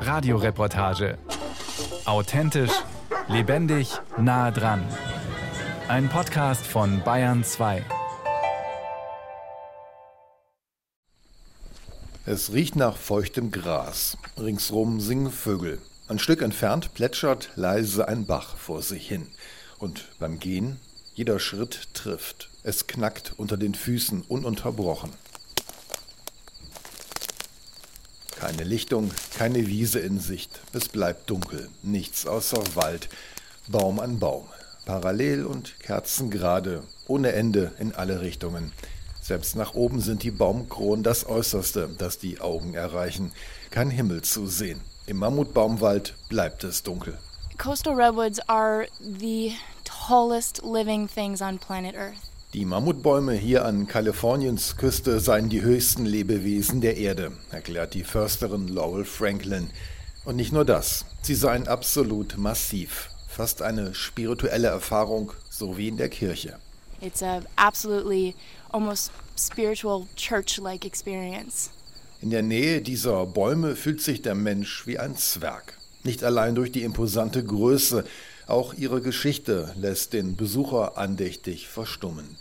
Radioreportage. Authentisch, lebendig, nah dran. Ein Podcast von Bayern 2. Es riecht nach feuchtem Gras. Ringsrum singen Vögel. Ein Stück entfernt plätschert leise ein Bach vor sich hin. Und beim Gehen, jeder Schritt trifft. Es knackt unter den Füßen ununterbrochen. Keine Lichtung, keine Wiese in Sicht. Es bleibt dunkel, nichts außer Wald, Baum an Baum. Parallel und kerzengerade, ohne Ende in alle Richtungen. Selbst nach oben sind die Baumkronen das Äußerste, das die Augen erreichen. Kein Himmel zu sehen. Im Mammutbaumwald bleibt es dunkel. Coastal redwoods are the tallest living things on planet Earth. Die Mammutbäume hier an Kaliforniens Küste seien die höchsten Lebewesen der Erde, erklärt die Försterin Laurel Franklin. Und nicht nur das, sie seien absolut massiv, fast eine spirituelle Erfahrung, so wie in der Kirche. It's a absolutely almost spiritual church-like experience. In der Nähe dieser Bäume fühlt sich der Mensch wie ein Zwerg. Nicht allein durch die imposante Größe, auch ihre Geschichte lässt den Besucher andächtig verstummen.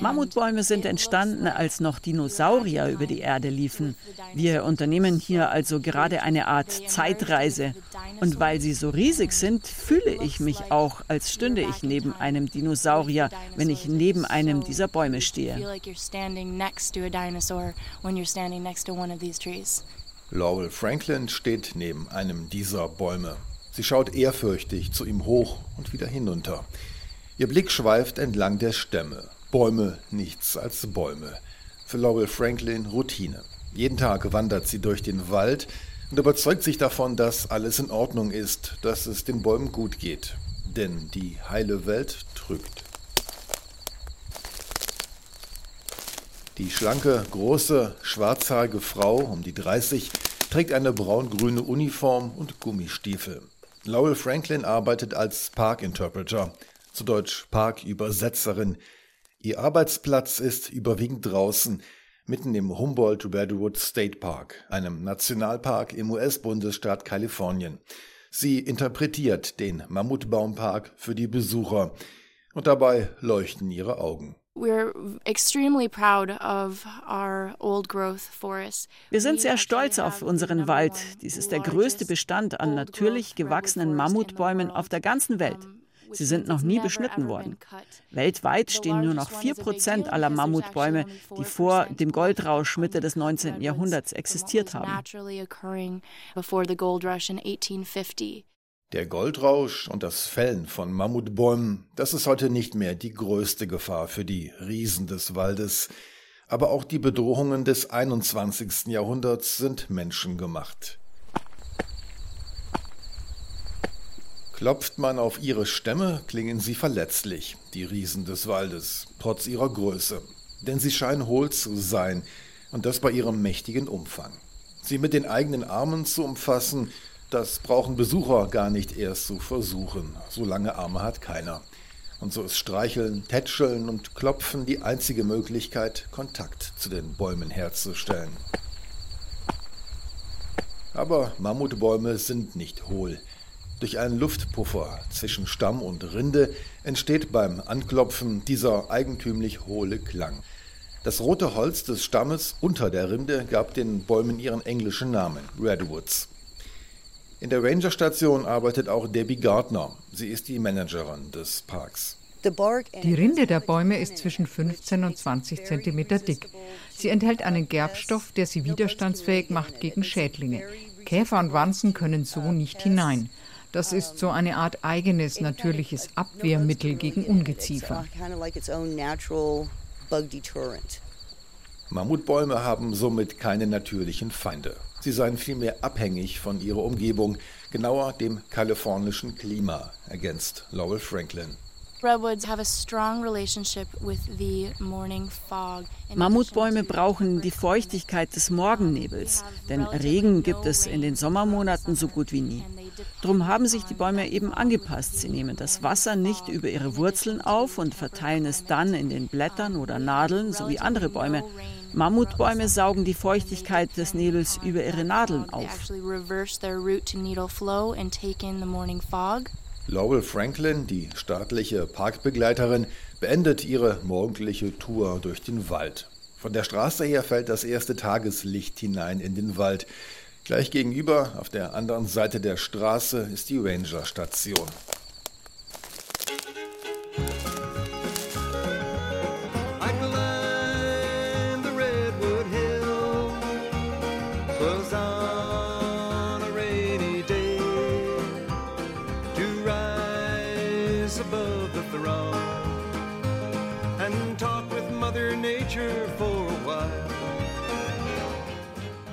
Mammutbäume sind entstanden, als noch Dinosaurier über die Erde liefen. Wir unternehmen hier also gerade eine Art Zeitreise. Und weil sie so riesig sind, fühle ich mich auch, als stünde ich neben einem Dinosaurier, wenn ich neben einem dieser Bäume stehe. Laurel Franklin steht neben einem dieser Bäume. Sie schaut ehrfürchtig zu ihm hoch und wieder hinunter. Ihr Blick schweift entlang der Stämme. Bäume nichts als Bäume. Für Laurel Franklin Routine. Jeden Tag wandert sie durch den Wald und überzeugt sich davon, dass alles in Ordnung ist, dass es den Bäumen gut geht. Denn die heile Welt trügt. Die schlanke, große, schwarzhaarige Frau um die 30 trägt eine braun-grüne Uniform und Gummistiefel. Laurel Franklin arbeitet als Park-Interpreter, zu Deutsch Parkübersetzerin. Ihr Arbeitsplatz ist überwiegend draußen, mitten im Humboldt Redwood State Park, einem Nationalpark im US-Bundesstaat Kalifornien. Sie interpretiert den Mammutbaumpark für die Besucher und dabei leuchten ihre Augen. Wir sind sehr stolz auf unseren Wald. Dies ist der größte Bestand an natürlich gewachsenen Mammutbäumen auf der ganzen Welt. Sie sind noch nie beschnitten worden. Weltweit stehen nur noch 4% aller Mammutbäume, die vor dem Goldrausch Mitte des 19. Jahrhunderts existiert haben. Der Goldrausch und das Fällen von Mammutbäumen, das ist heute nicht mehr die größte Gefahr für die Riesen des Waldes. Aber auch die Bedrohungen des 21. Jahrhunderts sind menschengemacht. Klopft man auf ihre Stämme, klingen sie verletzlich, die Riesen des Waldes, trotz ihrer Größe. Denn sie scheinen hohl zu sein, und das bei ihrem mächtigen Umfang. Sie mit den eigenen Armen zu umfassen, das brauchen Besucher gar nicht erst zu versuchen. So lange Arme hat keiner. Und so ist Streicheln, Tätscheln und Klopfen die einzige Möglichkeit, Kontakt zu den Bäumen herzustellen. Aber Mammutbäume sind nicht hohl. Durch einen Luftpuffer zwischen Stamm und Rinde entsteht beim Anklopfen dieser eigentümlich hohle Klang. Das rote Holz des Stammes unter der Rinde gab den Bäumen ihren englischen Namen, Redwoods. In der Rangerstation arbeitet auch Debbie Gardner. Sie ist die Managerin des Parks. Die Rinde der Bäume ist zwischen 15 und 20 Zentimeter dick. Sie enthält einen Gerbstoff, der sie widerstandsfähig macht gegen Schädlinge. Käfer und Wanzen können so nicht hinein. Das ist so eine Art eigenes natürliches Abwehrmittel gegen Ungeziefer. Mammutbäume haben somit keine natürlichen Feinde. Sie seien vielmehr abhängig von ihrer Umgebung, genauer dem kalifornischen Klima, ergänzt Laurel Franklin. Mammutbäume brauchen die Feuchtigkeit des Morgennebels, denn Regen gibt es in den Sommermonaten so gut wie nie. Drum haben sich die Bäume eben angepasst. Sie nehmen das Wasser nicht über ihre Wurzeln auf und verteilen es dann in den Blättern oder Nadeln, so wie andere Bäume, Mammutbäume saugen die Feuchtigkeit des Nebels über ihre Nadeln auf. Laurel Franklin, die staatliche Parkbegleiterin, beendet ihre morgendliche Tour durch den Wald. Von der Straße her fällt das erste Tageslicht hinein in den Wald. Gleich gegenüber, auf der anderen Seite der Straße, ist die Ranger-Station.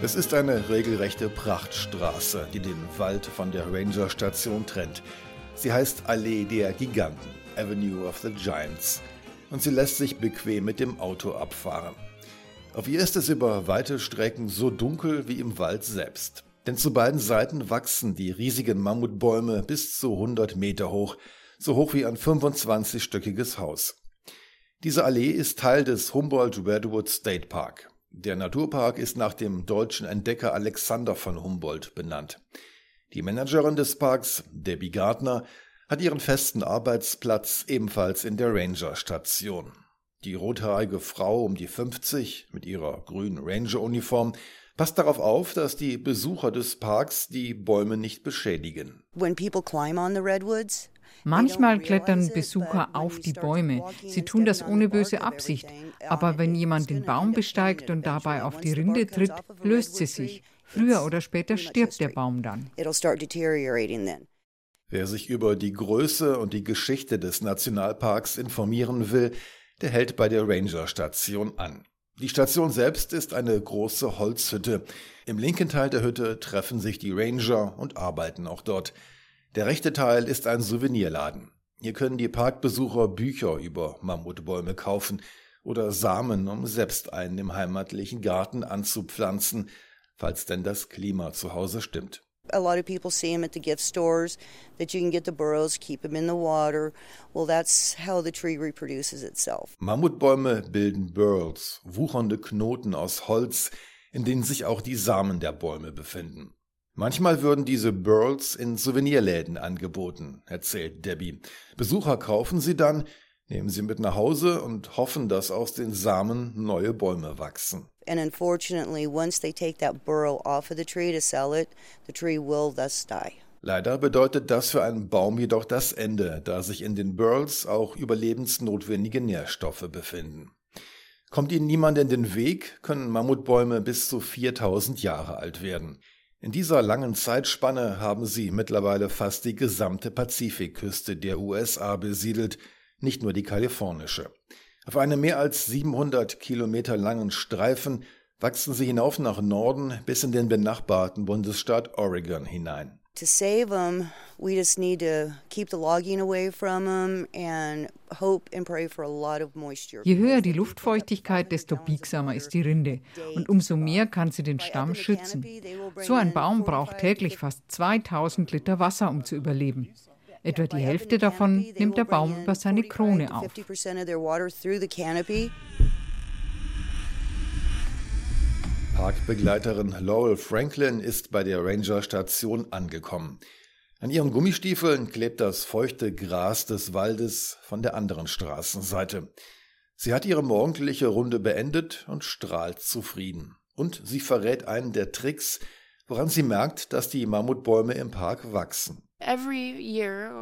Es ist eine regelrechte Prachtstraße, die den Wald von der Ranger-Station trennt. Sie heißt Allee der Giganten, Avenue of the Giants, und sie lässt sich bequem mit dem Auto abfahren. Auf ihr ist es über weite Strecken so dunkel wie im Wald selbst. Denn zu beiden Seiten wachsen die riesigen Mammutbäume bis zu 100 Meter hoch, so hoch wie ein 25-stöckiges Haus. Diese Allee ist Teil des Humboldt Redwood State Park. Der Naturpark ist nach dem deutschen Entdecker Alexander von Humboldt benannt. Die Managerin des Parks, Debbie Gardner, hat ihren festen Arbeitsplatz ebenfalls in der Ranger-Station. Die rothaarige Frau um die 50 mit ihrer grünen Ranger-Uniform passt darauf auf, dass die Besucher des Parks die Bäume nicht beschädigen. When people climb on the redwoods, Manchmal klettern Besucher auf die Bäume. Sie tun das ohne böse Absicht. Aber wenn jemand den Baum besteigt und dabei auf die Rinde tritt, löst sie sich. Früher oder später stirbt der Baum dann. Wer sich über die Größe und die Geschichte des Nationalparks informieren will, der hält bei der Ranger-Station an. Die Station selbst ist eine große Holzhütte. Im linken Teil der Hütte treffen sich die Ranger und arbeiten auch dort. Der rechte Teil ist ein Souvenirladen. Hier können die Parkbesucher Bücher über Mammutbäume kaufen oder Samen, um selbst einen im heimatlichen Garten anzupflanzen, falls denn das Klima zu Hause stimmt. A lot of people see them at the gift stores, that you can get the burrows, keep them in the water. Well, that's how the tree reproduces itself. Mammutbäume bilden Burls, wuchernde Knoten aus Holz, in denen sich auch die Samen der Bäume befinden. Manchmal würden diese Burls in Souvenirläden angeboten, erzählt Debbie. Besucher kaufen sie dann, nehmen sie mit nach Hause und hoffen, dass aus den Samen neue Bäume wachsen. And unfortunately, once they take that burrow off of the tree to sell it, the tree will thus die. Leider bedeutet das für einen Baum jedoch das Ende, da sich in den Burls auch überlebensnotwendige Nährstoffe befinden. Kommt ihnen niemand in den Weg, können Mammutbäume bis zu 4000 Jahre alt werden. In dieser langen Zeitspanne haben sie mittlerweile fast die gesamte Pazifikküste der USA besiedelt, nicht nur die kalifornische. Auf einem mehr als 700 Kilometer langen Streifen wachsen sie hinauf nach Norden bis in den benachbarten Bundesstaat Oregon hinein. To save them, we just need to keep the logging away from them and hope and pray for a lot of moisture. Je höher die Luftfeuchtigkeit, desto biegsamer ist die Rinde und umso mehr kann sie den Stamm schützen. So ein Baum braucht täglich fast 2000 Liter Wasser, um zu überleben. Etwa die Hälfte davon nimmt der Baum über seine Krone auf. Parkbegleiterin Laurel Franklin ist bei der Ranger-Station angekommen. An ihren Gummistiefeln klebt das feuchte Gras des Waldes von der anderen Straßenseite. Sie hat ihre morgendliche Runde beendet und strahlt zufrieden. Und sie verrät einen der Tricks, woran sie merkt, dass die Mammutbäume im Park wachsen.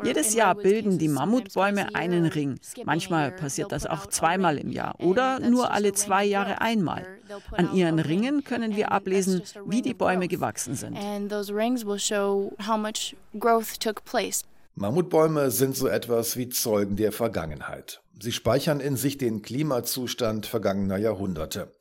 Jedes Jahr bilden die Mammutbäume einen Ring. Manchmal passiert das auch zweimal im Jahr oder nur alle zwei Jahre einmal. An ihren Ringen können wir ablesen, wie die Bäume gewachsen sind. Mammutbäume sind so etwas wie Zeugen der Vergangenheit. Sie speichern in sich den Klimazustand vergangener Jahrhunderte.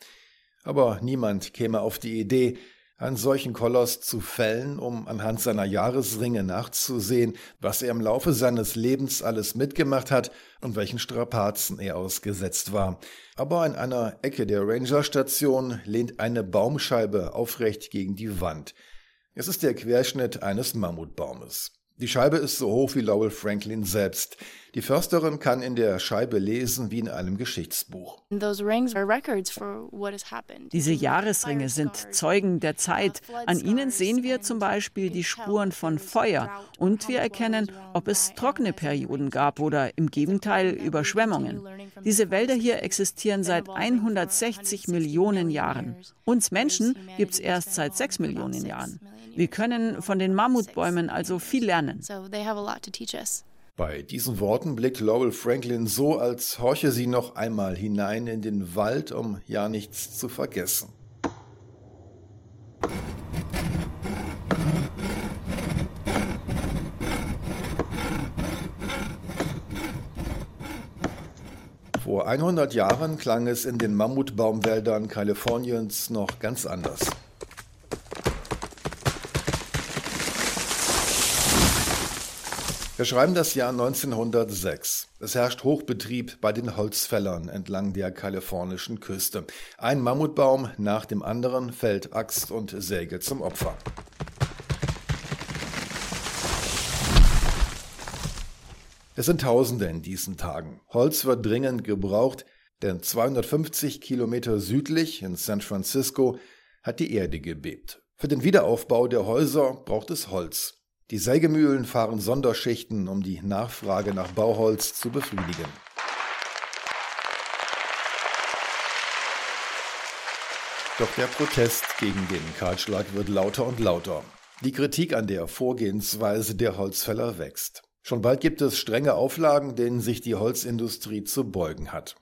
Aber niemand käme auf die Idee, einen solchen Koloss zu fällen, um anhand seiner Jahresringe nachzusehen, was er im Laufe seines Lebens alles mitgemacht hat und welchen Strapazen er ausgesetzt war. Aber in einer Ecke der Rangerstation lehnt eine Baumscheibe aufrecht gegen die Wand. Es ist der Querschnitt eines Mammutbaumes. Die Scheibe ist so hoch wie Lowell Franklin selbst. Die Försterin kann in der Scheibe lesen wie in einem Geschichtsbuch. Diese Jahresringe sind Zeugen der Zeit. An ihnen sehen wir zum Beispiel die Spuren von Feuer und wir erkennen, ob es trockene Perioden gab oder im Gegenteil Überschwemmungen. Diese Wälder hier existieren seit 160 Millionen Jahren. Uns Menschen gibt es erst seit 6 Millionen Jahren. Wir können von den Mammutbäumen also viel lernen. Bei diesen Worten blickt Laurel Franklin so, als horche sie noch einmal hinein in den Wald, um ja nichts zu vergessen. Vor 100 Jahren klang es in den Mammutbaumwäldern Kaliforniens noch ganz anders. Wir schreiben das Jahr 1906. Es herrscht Hochbetrieb bei den Holzfällern entlang der kalifornischen Küste. Ein Mammutbaum nach dem anderen fällt Axt und Säge zum Opfer. Es sind Tausende in diesen Tagen. Holz wird dringend gebraucht, denn 250 Kilometer südlich in San Francisco hat die Erde gebebt. Für den Wiederaufbau der Häuser braucht es Holz. Die Sägemühlen fahren Sonderschichten, um die Nachfrage nach Bauholz zu befriedigen. Doch der Protest gegen den Kahlschlag wird lauter und lauter. Die Kritik an der Vorgehensweise der Holzfäller wächst. Schon bald gibt es strenge Auflagen, denen sich die Holzindustrie zu beugen hat.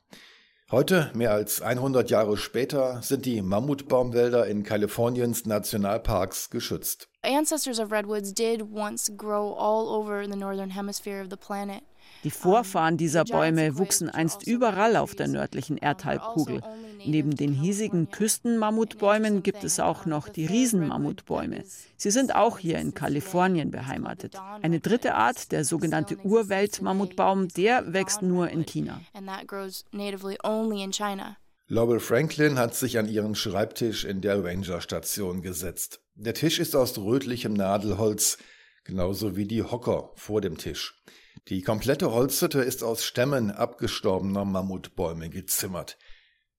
Heute, mehr als 100 Jahre später, sind die Mammutbaumwälder in Kaliforniens Nationalparks geschützt. Ancestors of redwoods did once grow all over the northern hemisphere of the planet. Die Vorfahren dieser Bäume wuchsen einst überall auf der nördlichen Erdhalbkugel. Neben den hiesigen Küstenmammutbäumen gibt es auch noch die Riesenmammutbäume. Sie sind auch hier in Kalifornien beheimatet. Eine dritte Art, der sogenannte Urweltmammutbaum, der wächst nur in China. Lowell Franklin hat sich an ihren Schreibtisch in der Ranger-Station gesetzt. Der Tisch ist aus rötlichem Nadelholz, genauso wie die Hocker vor dem Tisch. Die komplette Holzhütte ist aus Stämmen abgestorbener Mammutbäume gezimmert.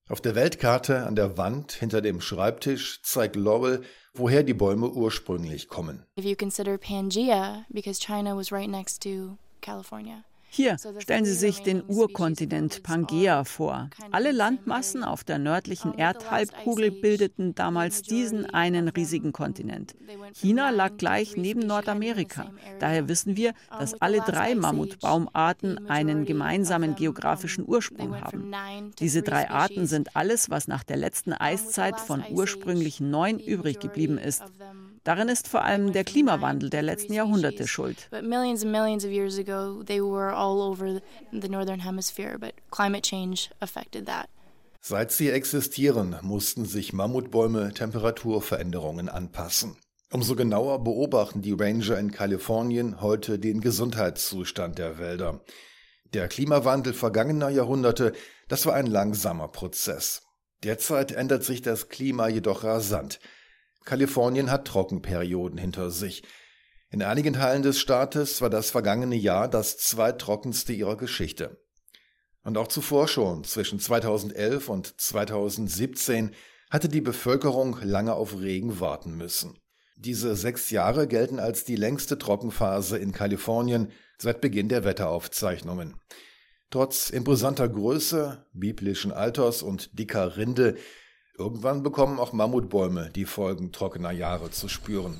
Auf der Weltkarte an der Wand hinter dem Schreibtisch zeigt Laurel, woher die Bäume ursprünglich kommen. If you consider Pangea, because China was right next to California. Hier stellen Sie sich den Urkontinent Pangea vor. Alle Landmassen auf der nördlichen Erdhalbkugel bildeten damals diesen einen riesigen Kontinent. China lag gleich neben Nordamerika. Daher wissen wir, dass alle drei Mammutbaumarten einen gemeinsamen geografischen Ursprung haben. Diese drei Arten sind alles, was nach der letzten Eiszeit von ursprünglich neun übrig geblieben ist. Darin ist vor allem der Klimawandel der letzten Jahrhunderte schuld. Seit sie existieren, mussten sich Mammutbäume Temperaturveränderungen anpassen. Umso genauer beobachten die Ranger in Kalifornien heute den Gesundheitszustand der Wälder. Der Klimawandel vergangener Jahrhunderte, das war ein langsamer Prozess. Derzeit ändert sich das Klima jedoch rasant. Kalifornien hat Trockenperioden hinter sich. In einigen Teilen des Staates war das vergangene Jahr das zweittrockenste ihrer Geschichte. Und auch zuvor schon, zwischen 2011 und 2017, hatte die Bevölkerung lange auf Regen warten müssen. Diese sechs Jahre gelten als die längste Trockenphase in Kalifornien seit Beginn der Wetteraufzeichnungen. Trotz imposanter Größe, biblischen Alters und dicker Rinde Irgendwann bekommen auch Mammutbäume die Folgen trockener Jahre zu spüren.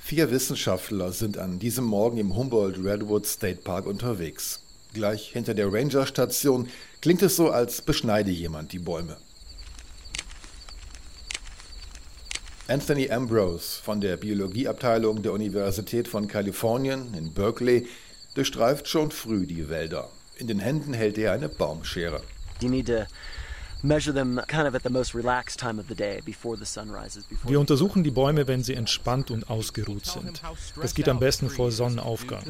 Vier Wissenschaftler sind an diesem Morgen im Humboldt Redwood State Park unterwegs. Gleich hinter der Ranger-Station klingt es so, als beschneide jemand die Bäume. Anthony Ambrose von der Biologieabteilung der Universität von Kalifornien in Berkeley durchstreift schon früh die Wälder. In den Händen hält er eine Baumschere. You need to Wir untersuchen die Bäume, wenn sie entspannt und ausgeruht sind. Das geht am besten vor Sonnenaufgang.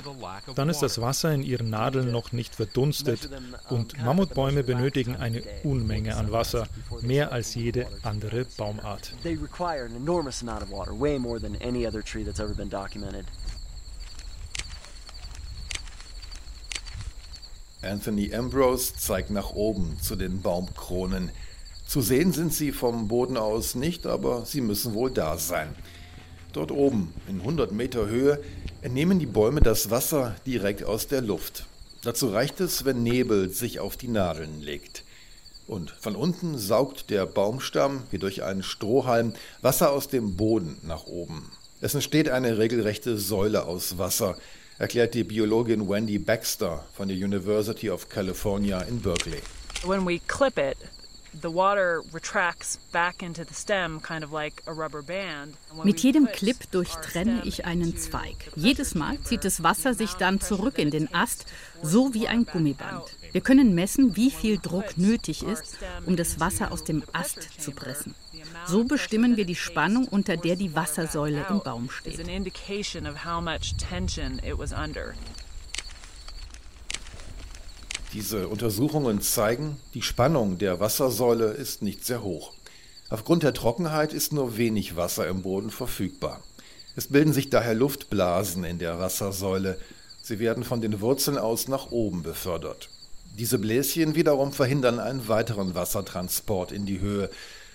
Dann ist das Wasser in ihren Nadeln noch nicht verdunstet und Mammutbäume benötigen eine Unmenge an Wasser, mehr als jede andere Baumart. Anthony Ambrose zeigt nach oben zu den Baumkronen. Zu sehen sind sie vom Boden aus nicht, aber sie müssen wohl da sein. Dort oben, in 100 Meter Höhe, entnehmen die Bäume das Wasser direkt aus der Luft. Dazu reicht es, wenn Nebel sich auf die Nadeln legt. Und von unten saugt der Baumstamm wie durch einen Strohhalm Wasser aus dem Boden nach oben. Es entsteht eine regelrechte Säule aus Wasser, erklärt die Biologin Wendy Baxter von der University of California in Berkeley. When we clip it, the water retracts back into the stem, kind of like a rubber band. Mit jedem Clip durchtrenne ich einen Zweig. Jedes Mal zieht das Wasser sich dann zurück in den Ast, so wie ein Gummiband. Wir können messen, wie viel Druck nötig ist, um das Wasser aus dem Ast zu pressen. So bestimmen wir die Spannung, unter der die Wassersäule im Baum steht. Diese Untersuchungen zeigen, die Spannung der Wassersäule ist nicht sehr hoch. Aufgrund der Trockenheit ist nur wenig Wasser im Boden verfügbar. Es bilden sich daher Luftblasen in der Wassersäule. Sie werden von den Wurzeln aus nach oben befördert. Diese Bläschen wiederum verhindern einen weiteren Wassertransport in die Höhe.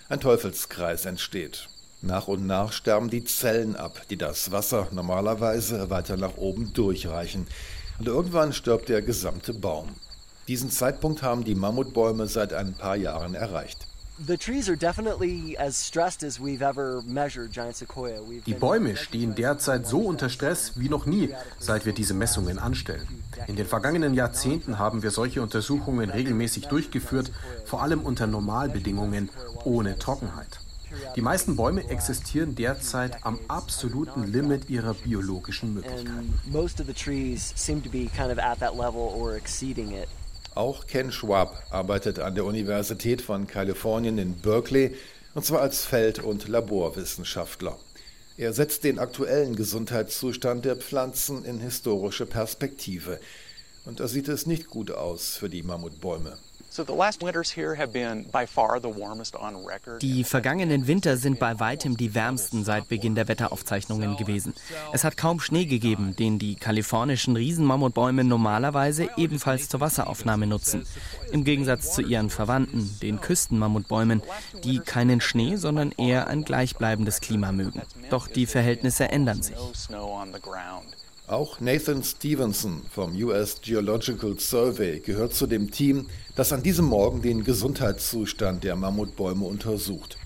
Ein Teufelskreis entsteht. Nach und nach sterben die Zellen ab, die das Wasser normalerweise weiter nach oben durchreichen. Und irgendwann stirbt der gesamte Baum. Diesen Zeitpunkt haben die Mammutbäume seit ein paar Jahren erreicht. Die Bäume stehen derzeit so unter Stress wie noch nie, seit wir diese Messungen anstellen. In den vergangenen Jahrzehnten haben wir solche Untersuchungen regelmäßig durchgeführt, vor allem unter Normalbedingungen ohne Trockenheit. Die meisten Bäume existieren derzeit am absoluten Limit ihrer biologischen Möglichkeiten. Auch Ken Schwab arbeitet an der Universität von Kalifornien in Berkeley, und zwar als Feld- und Laborwissenschaftler. Er setzt den aktuellen Gesundheitszustand der Pflanzen in historische Perspektive. Und da sieht es nicht gut aus für die Mammutbäume. Die vergangenen Winter sind bei weitem die wärmsten seit Beginn der Wetteraufzeichnungen gewesen. Es hat kaum Schnee gegeben, den die kalifornischen Riesenmammutbäume normalerweise ebenfalls zur Wasseraufnahme nutzen. Im Gegensatz zu ihren Verwandten, den Küstenmammutbäumen, die keinen Schnee, sondern eher ein gleichbleibendes Klima mögen. Doch die Verhältnisse ändern sich. Auch Nathan Stevenson vom US Geological Survey gehört zu dem Team, das an diesem Morgen den Gesundheitszustand der Mammutbäume untersucht.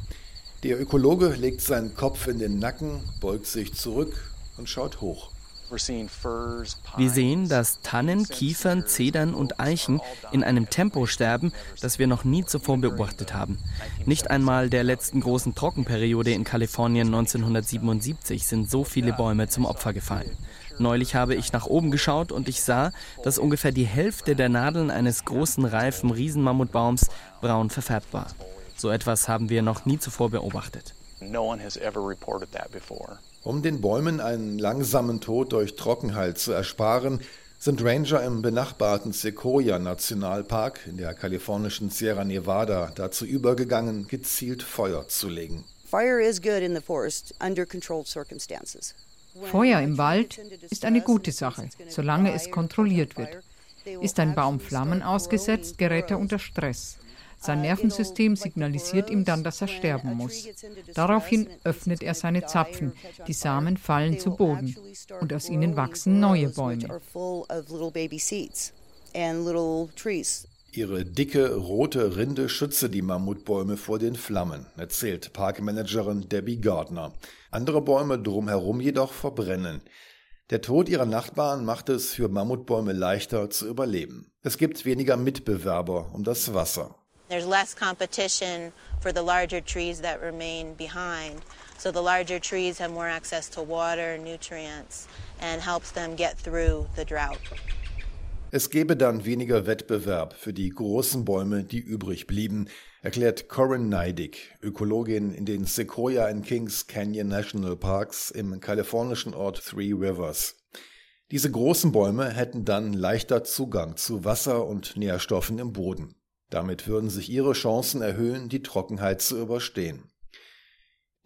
Der Ökologe legt seinen Kopf in den Nacken, beugt sich zurück und schaut hoch. Wir sehen, dass Tannen, Kiefern, Zedern und Eichen in einem Tempo sterben, das wir noch nie zuvor beobachtet haben. Nicht einmal der letzten großen Trockenperiode in Kalifornien 1977 sind so viele Bäume zum Opfer gefallen. Neulich habe ich nach oben geschaut und ich sah, dass ungefähr die Hälfte der Nadeln eines großen, reifen Riesenmammutbaums braun verfärbt war. So etwas haben wir noch nie zuvor beobachtet. Um den Bäumen einen langsamen Tod durch Trockenheit zu ersparen, sind Ranger im benachbarten Sequoia Nationalpark in der kalifornischen Sierra Nevada dazu übergegangen, gezielt Feuer zu legen. Fire is good in the forest under controlled circumstances. Feuer im Wald ist eine gute Sache, solange es kontrolliert wird. Ist ein Baum Flammen ausgesetzt, gerät er unter Stress. Sein Nervensystem signalisiert ihm dann, dass er sterben muss. Daraufhin öffnet er seine Zapfen, die Samen fallen zu Boden und aus ihnen wachsen neue Bäume. Ihre dicke rote Rinde schütze die Mammutbäume vor den Flammen, erzählt Parkmanagerin Debbie Gardner. Andere Bäume drumherum jedoch verbrennen. Der Tod ihrer Nachbarn macht es für Mammutbäume leichter zu überleben. Es gibt weniger Mitbewerber um das Wasser. There's less competition for the larger trees that remain behind. So the larger trees have more access to water nutrients and helps them get through the drought. Es gäbe dann weniger Wettbewerb für die großen Bäume, die übrig blieben, erklärt Corinne Neidig, Ökologin in den Sequoia and Kings Canyon National Parks im kalifornischen Ort Three Rivers. Diese großen Bäume hätten dann leichter Zugang zu Wasser und Nährstoffen im Boden. Damit würden sich ihre Chancen erhöhen, die Trockenheit zu überstehen.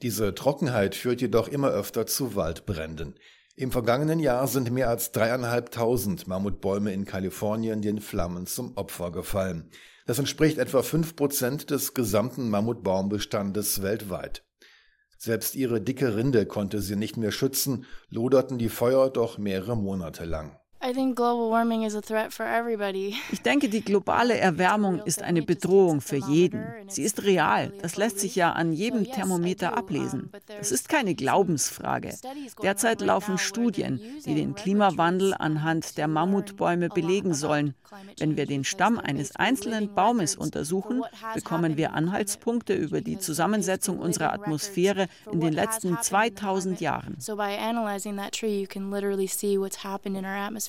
Diese Trockenheit führt jedoch immer öfter zu Waldbränden. Im vergangenen Jahr sind mehr als dreieinhalbtausend Mammutbäume in Kalifornien den Flammen zum Opfer gefallen. Das entspricht etwa fünf Prozent des gesamten Mammutbaumbestandes weltweit. Selbst ihre dicke Rinde konnte sie nicht mehr schützen, loderten die Feuer doch mehrere Monate lang. Ich denke, die globale Erwärmung ist eine Bedrohung für jeden. Sie ist real. Das lässt sich ja an jedem Thermometer ablesen. Es ist keine Glaubensfrage. Derzeit laufen Studien, die den Klimawandel anhand der Mammutbäume belegen sollen. Wenn wir den Stamm eines einzelnen Baumes untersuchen, bekommen wir Anhaltspunkte über die Zusammensetzung unserer Atmosphäre in den letzten 2000 Jahren. In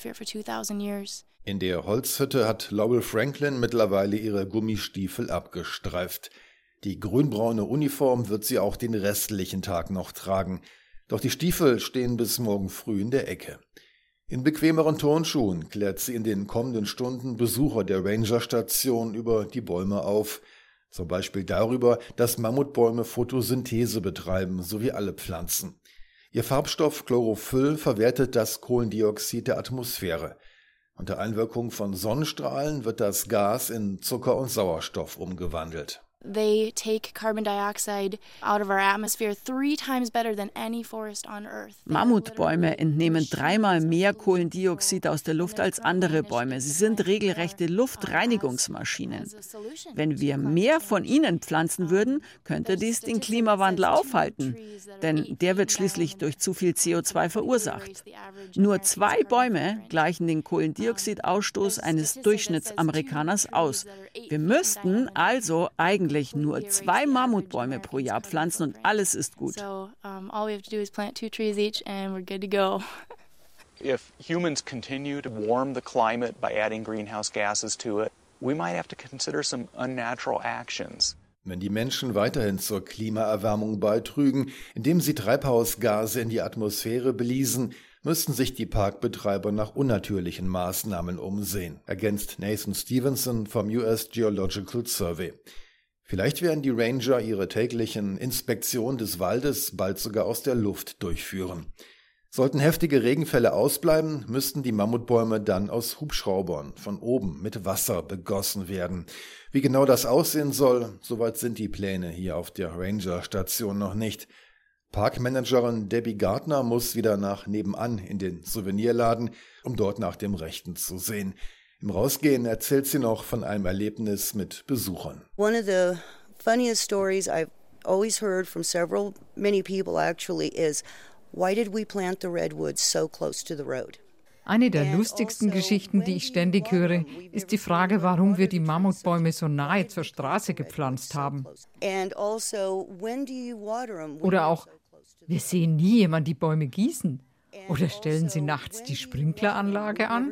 der Holzhütte hat Laurel Franklin mittlerweile ihre Gummistiefel abgestreift. Die grünbraune Uniform wird sie auch den restlichen Tag noch tragen. Doch die Stiefel stehen bis morgen früh in der Ecke. In bequemeren Turnschuhen klärt sie in den kommenden Stunden Besucher der Rangerstation über die Bäume auf, zum Beispiel darüber, dass Mammutbäume Photosynthese betreiben, so wie alle Pflanzen. Ihr Farbstoff Chlorophyll verwertet das Kohlendioxid der Atmosphäre. Unter Einwirkung von Sonnenstrahlen wird das Gas in Zucker und Sauerstoff umgewandelt. They take carbon dioxide out of our atmosphere three times better than any forest on Earth. Mammutbäume entnehmen dreimal mehr Kohlendioxid aus der Luft als andere Bäume. Sie sind regelrechte Luftreinigungsmaschinen. Wenn wir mehr von ihnen pflanzen würden, könnte dies den Klimawandel aufhalten, denn der wird schließlich durch zu viel CO2 verursacht. Nur zwei Bäume gleichen den Kohlendioxidausstoß eines Durchschnittsamerikaners aus. Wir müssten also eigentlich eigentlich nur zwei Mammutbäume pro Jahr pflanzen und alles ist gut. So, all we have to do is plant two trees each and we're good to go. If humans continue to warm the climate by adding greenhouse gases to it, we might have to consider some unnatural actions. Wenn die Menschen weiterhin zur Klimaerwärmung beitrügen, indem sie Treibhausgase in die Atmosphäre bliesen, müssten sich die Parkbetreiber nach unnatürlichen Maßnahmen umsehen, ergänzt Nathan Stevenson vom US Geological Survey. Vielleicht werden die Ranger ihre täglichen Inspektionen des Waldes bald sogar aus der Luft durchführen. Sollten heftige Regenfälle ausbleiben, müssten die Mammutbäume dann aus Hubschraubern von oben mit Wasser begossen werden. Wie genau das aussehen soll, soweit sind die Pläne hier auf der Ranger-Station noch nicht. Parkmanagerin Debbie Gardner muss wieder nach nebenan in den Souvenirladen, um dort nach dem Rechten zu sehen. Im Rausgehen erzählt sie noch von einem Erlebnis mit Besuchern. One of the funniest stories I've always heard from several, many people actually, is why did we plant the redwoods so close to the road? Eine der lustigsten also, Geschichten, die ich ständig höre, ist die Frage, warum wir die Mammutbäume so nahe zur Straße gepflanzt haben. Also, Oder auch, wir sehen nie jemand die Bäume gießen. Oder stellen Sie nachts die Sprinkleranlage an?